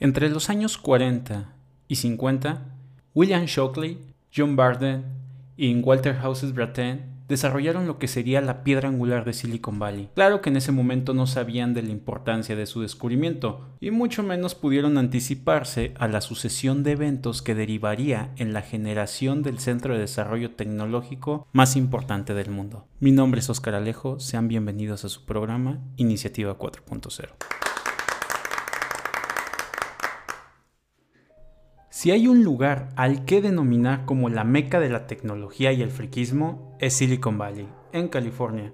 Entre los años 40 y 50, William Shockley, John Barden y Walter Houses Brattain desarrollaron lo que sería la piedra angular de Silicon Valley. Claro que en ese momento no sabían de la importancia de su descubrimiento, y mucho menos pudieron anticiparse a la sucesión de eventos que derivaría en la generación del centro de desarrollo tecnológico más importante del mundo. Mi nombre es Oscar Alejo, sean bienvenidos a su programa Iniciativa 4.0. Si hay un lugar al que denominar como la meca de la tecnología y el friquismo, es Silicon Valley, en California.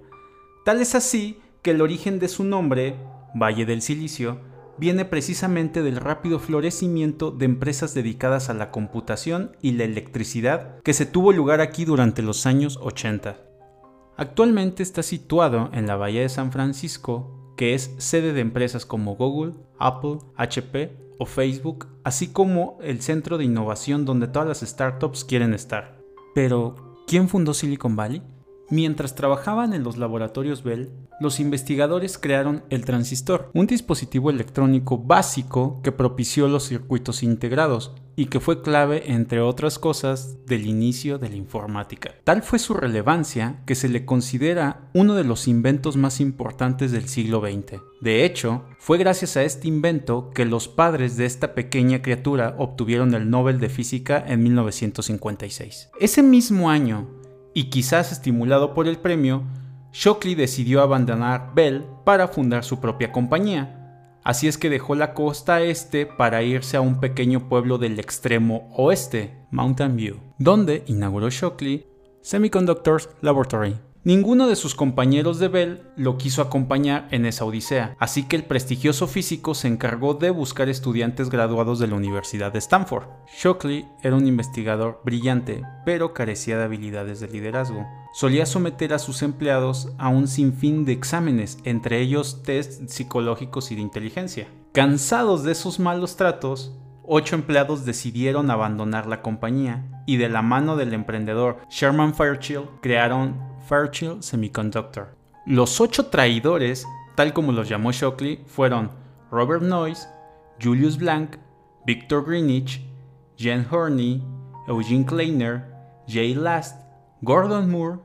Tal es así que el origen de su nombre, Valle del Silicio, viene precisamente del rápido florecimiento de empresas dedicadas a la computación y la electricidad que se tuvo lugar aquí durante los años 80. Actualmente está situado en la Bahía de San Francisco, que es sede de empresas como Google, Apple, HP o Facebook, así como el centro de innovación donde todas las startups quieren estar. Pero, ¿quién fundó Silicon Valley? Mientras trabajaban en los laboratorios Bell, los investigadores crearon el transistor, un dispositivo electrónico básico que propició los circuitos integrados y que fue clave, entre otras cosas, del inicio de la informática. Tal fue su relevancia que se le considera uno de los inventos más importantes del siglo XX. De hecho, fue gracias a este invento que los padres de esta pequeña criatura obtuvieron el Nobel de Física en 1956. Ese mismo año, y quizás estimulado por el premio, Shockley decidió abandonar Bell para fundar su propia compañía. Así es que dejó la costa este para irse a un pequeño pueblo del extremo oeste, Mountain View, donde inauguró Shockley Semiconductors Laboratory, Ninguno de sus compañeros de Bell lo quiso acompañar en esa odisea, así que el prestigioso físico se encargó de buscar estudiantes graduados de la Universidad de Stanford. Shockley era un investigador brillante, pero carecía de habilidades de liderazgo. Solía someter a sus empleados a un sinfín de exámenes, entre ellos test psicológicos y de inteligencia. Cansados de esos malos tratos, ocho empleados decidieron abandonar la compañía y de la mano del emprendedor Sherman Fairchild crearon Fairchild Semiconductor. Los ocho traidores, tal como los llamó Shockley, fueron Robert Noyce, Julius Blank, Victor Greenwich, Jen Horney, Eugene Kleiner, Jay Last, Gordon Moore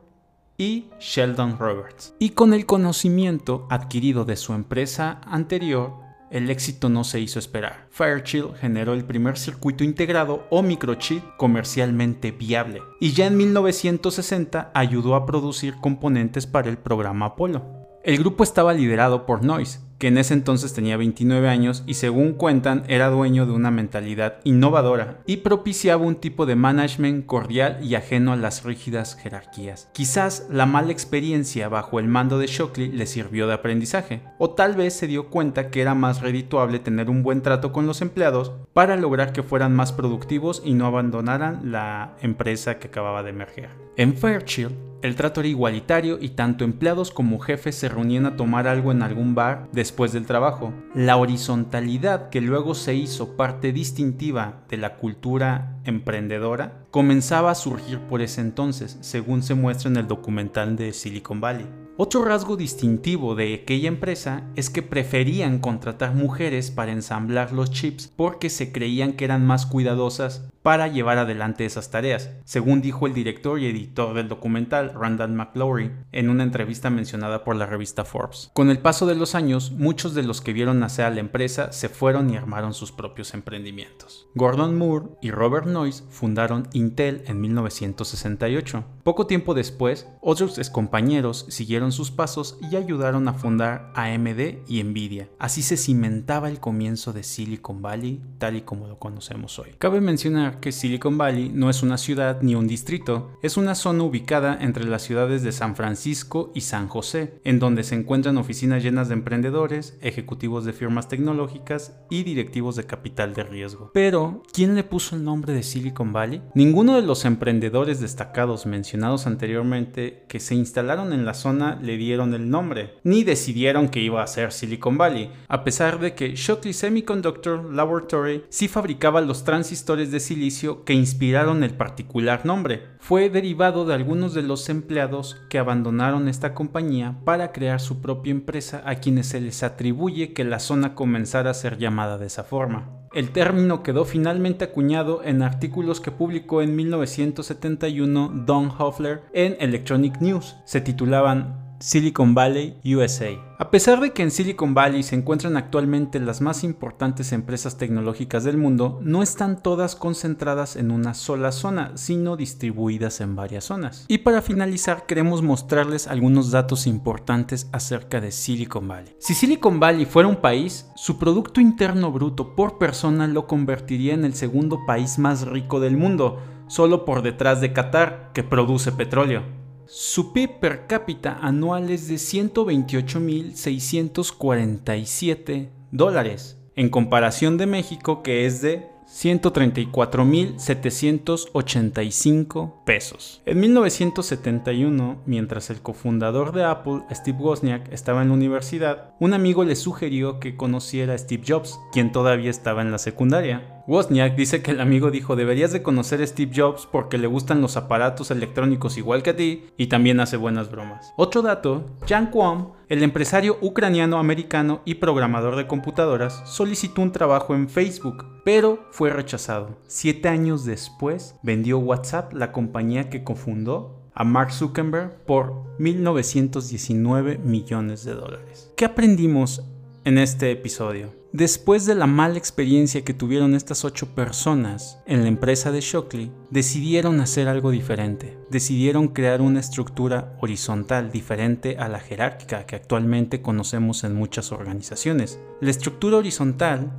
y Sheldon Roberts. Y con el conocimiento adquirido de su empresa anterior, el éxito no se hizo esperar. Fairchild generó el primer circuito integrado o microchip comercialmente viable y ya en 1960 ayudó a producir componentes para el programa Apolo. El grupo estaba liderado por Noyce, que en ese entonces tenía 29 años y según cuentan era dueño de una mentalidad innovadora y propiciaba un tipo de management cordial y ajeno a las rígidas jerarquías. Quizás la mala experiencia bajo el mando de Shockley le sirvió de aprendizaje, o tal vez se dio cuenta que era más redituable tener un buen trato con los empleados para lograr que fueran más productivos y no abandonaran la empresa que acababa de emerger. En Fairchild, el trato era igualitario y tanto empleados como jefes se reunían a tomar algo en algún bar después del trabajo. La horizontalidad que luego se hizo parte distintiva de la cultura emprendedora comenzaba a surgir por ese entonces, según se muestra en el documental de Silicon Valley. Otro rasgo distintivo de aquella empresa es que preferían contratar mujeres para ensamblar los chips porque se creían que eran más cuidadosas para llevar adelante esas tareas, según dijo el director y editor del documental, Randall McLaury, en una entrevista mencionada por la revista Forbes. Con el paso de los años, muchos de los que vieron nacer a la empresa se fueron y armaron sus propios emprendimientos. Gordon Moore y Robert Noyce fundaron Intel en 1968. Poco tiempo después, otros compañeros siguieron sus pasos y ayudaron a fundar AMD y Nvidia. Así se cimentaba el comienzo de Silicon Valley tal y como lo conocemos hoy. Cabe mencionar que Silicon Valley no es una ciudad ni un distrito, es una zona ubicada entre las ciudades de San Francisco y San José, en donde se encuentran oficinas llenas de emprendedores, ejecutivos de firmas tecnológicas y directivos de capital de riesgo. Pero, ¿quién le puso el nombre de Silicon Valley? Ninguno de los emprendedores destacados mencionados anteriormente que se instalaron en la zona le dieron el nombre, ni decidieron que iba a ser Silicon Valley, a pesar de que Shockley Semiconductor Laboratory sí fabricaba los transistores de silicon que inspiraron el particular nombre. Fue derivado de algunos de los empleados que abandonaron esta compañía para crear su propia empresa a quienes se les atribuye que la zona comenzara a ser llamada de esa forma. El término quedó finalmente acuñado en artículos que publicó en 1971 Don Hoffler en Electronic News. Se titulaban Silicon Valley, USA. A pesar de que en Silicon Valley se encuentran actualmente las más importantes empresas tecnológicas del mundo, no están todas concentradas en una sola zona, sino distribuidas en varias zonas. Y para finalizar, queremos mostrarles algunos datos importantes acerca de Silicon Valley. Si Silicon Valley fuera un país, su Producto Interno Bruto por persona lo convertiría en el segundo país más rico del mundo, solo por detrás de Qatar, que produce petróleo. Su PIB per cápita anual es de 128.647 dólares, en comparación de México que es de 134.785 pesos. En 1971, mientras el cofundador de Apple, Steve Wozniak, estaba en la universidad, un amigo le sugirió que conociera a Steve Jobs, quien todavía estaba en la secundaria. Wozniak dice que el amigo dijo deberías de conocer a Steve Jobs porque le gustan los aparatos electrónicos igual que a ti y también hace buenas bromas. Otro dato, Jan Quam, el empresario ucraniano-americano y programador de computadoras, solicitó un trabajo en Facebook, pero fue rechazado. Siete años después, vendió WhatsApp, la compañía que cofundó, a Mark Zuckerberg por 1.919 millones de dólares. ¿Qué aprendimos en este episodio? Después de la mala experiencia que tuvieron estas ocho personas en la empresa de Shockley, decidieron hacer algo diferente. Decidieron crear una estructura horizontal diferente a la jerárquica que actualmente conocemos en muchas organizaciones. La estructura horizontal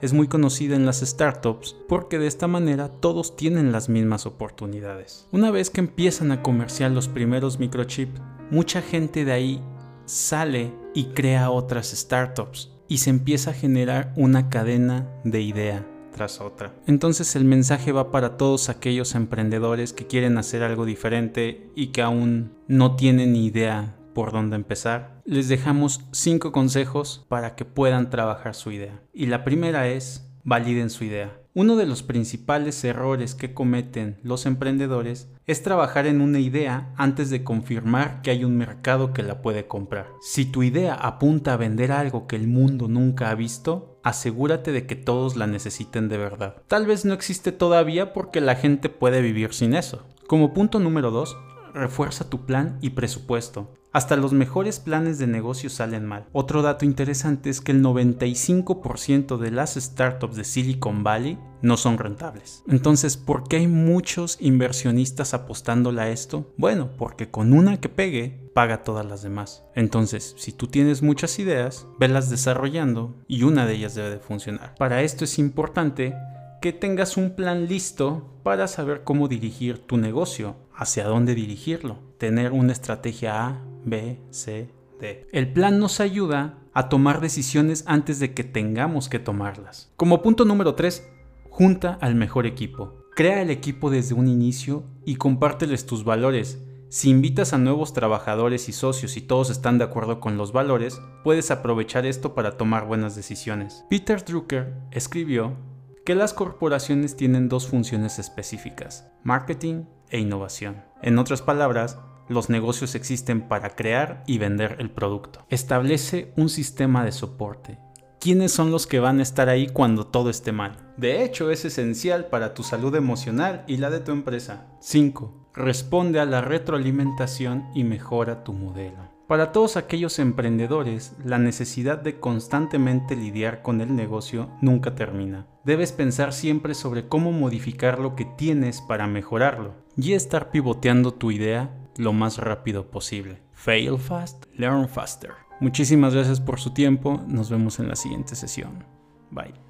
es muy conocida en las startups porque de esta manera todos tienen las mismas oportunidades. Una vez que empiezan a comerciar los primeros microchips, mucha gente de ahí sale y crea otras startups y se empieza a generar una cadena de idea tras otra. Entonces el mensaje va para todos aquellos emprendedores que quieren hacer algo diferente y que aún no tienen idea por dónde empezar. Les dejamos cinco consejos para que puedan trabajar su idea. Y la primera es validen su idea. Uno de los principales errores que cometen los emprendedores es trabajar en una idea antes de confirmar que hay un mercado que la puede comprar. Si tu idea apunta a vender algo que el mundo nunca ha visto, asegúrate de que todos la necesiten de verdad. Tal vez no existe todavía porque la gente puede vivir sin eso. Como punto número 2, refuerza tu plan y presupuesto. Hasta los mejores planes de negocio salen mal. Otro dato interesante es que el 95% de las startups de Silicon Valley no son rentables. Entonces, ¿por qué hay muchos inversionistas apostándole a esto? Bueno, porque con una que pegue, paga todas las demás. Entonces, si tú tienes muchas ideas, velas desarrollando y una de ellas debe de funcionar. Para esto es importante que tengas un plan listo para saber cómo dirigir tu negocio, hacia dónde dirigirlo, tener una estrategia A, B, C, D. El plan nos ayuda a tomar decisiones antes de que tengamos que tomarlas. Como punto número 3, junta al mejor equipo. Crea el equipo desde un inicio y compárteles tus valores. Si invitas a nuevos trabajadores y socios y todos están de acuerdo con los valores, puedes aprovechar esto para tomar buenas decisiones. Peter Drucker escribió que las corporaciones tienen dos funciones específicas, marketing e innovación. En otras palabras, los negocios existen para crear y vender el producto. Establece un sistema de soporte. ¿Quiénes son los que van a estar ahí cuando todo esté mal? De hecho, es esencial para tu salud emocional y la de tu empresa. 5. Responde a la retroalimentación y mejora tu modelo. Para todos aquellos emprendedores, la necesidad de constantemente lidiar con el negocio nunca termina. Debes pensar siempre sobre cómo modificar lo que tienes para mejorarlo y estar pivoteando tu idea lo más rápido posible. Fail fast, learn faster. Muchísimas gracias por su tiempo, nos vemos en la siguiente sesión. Bye.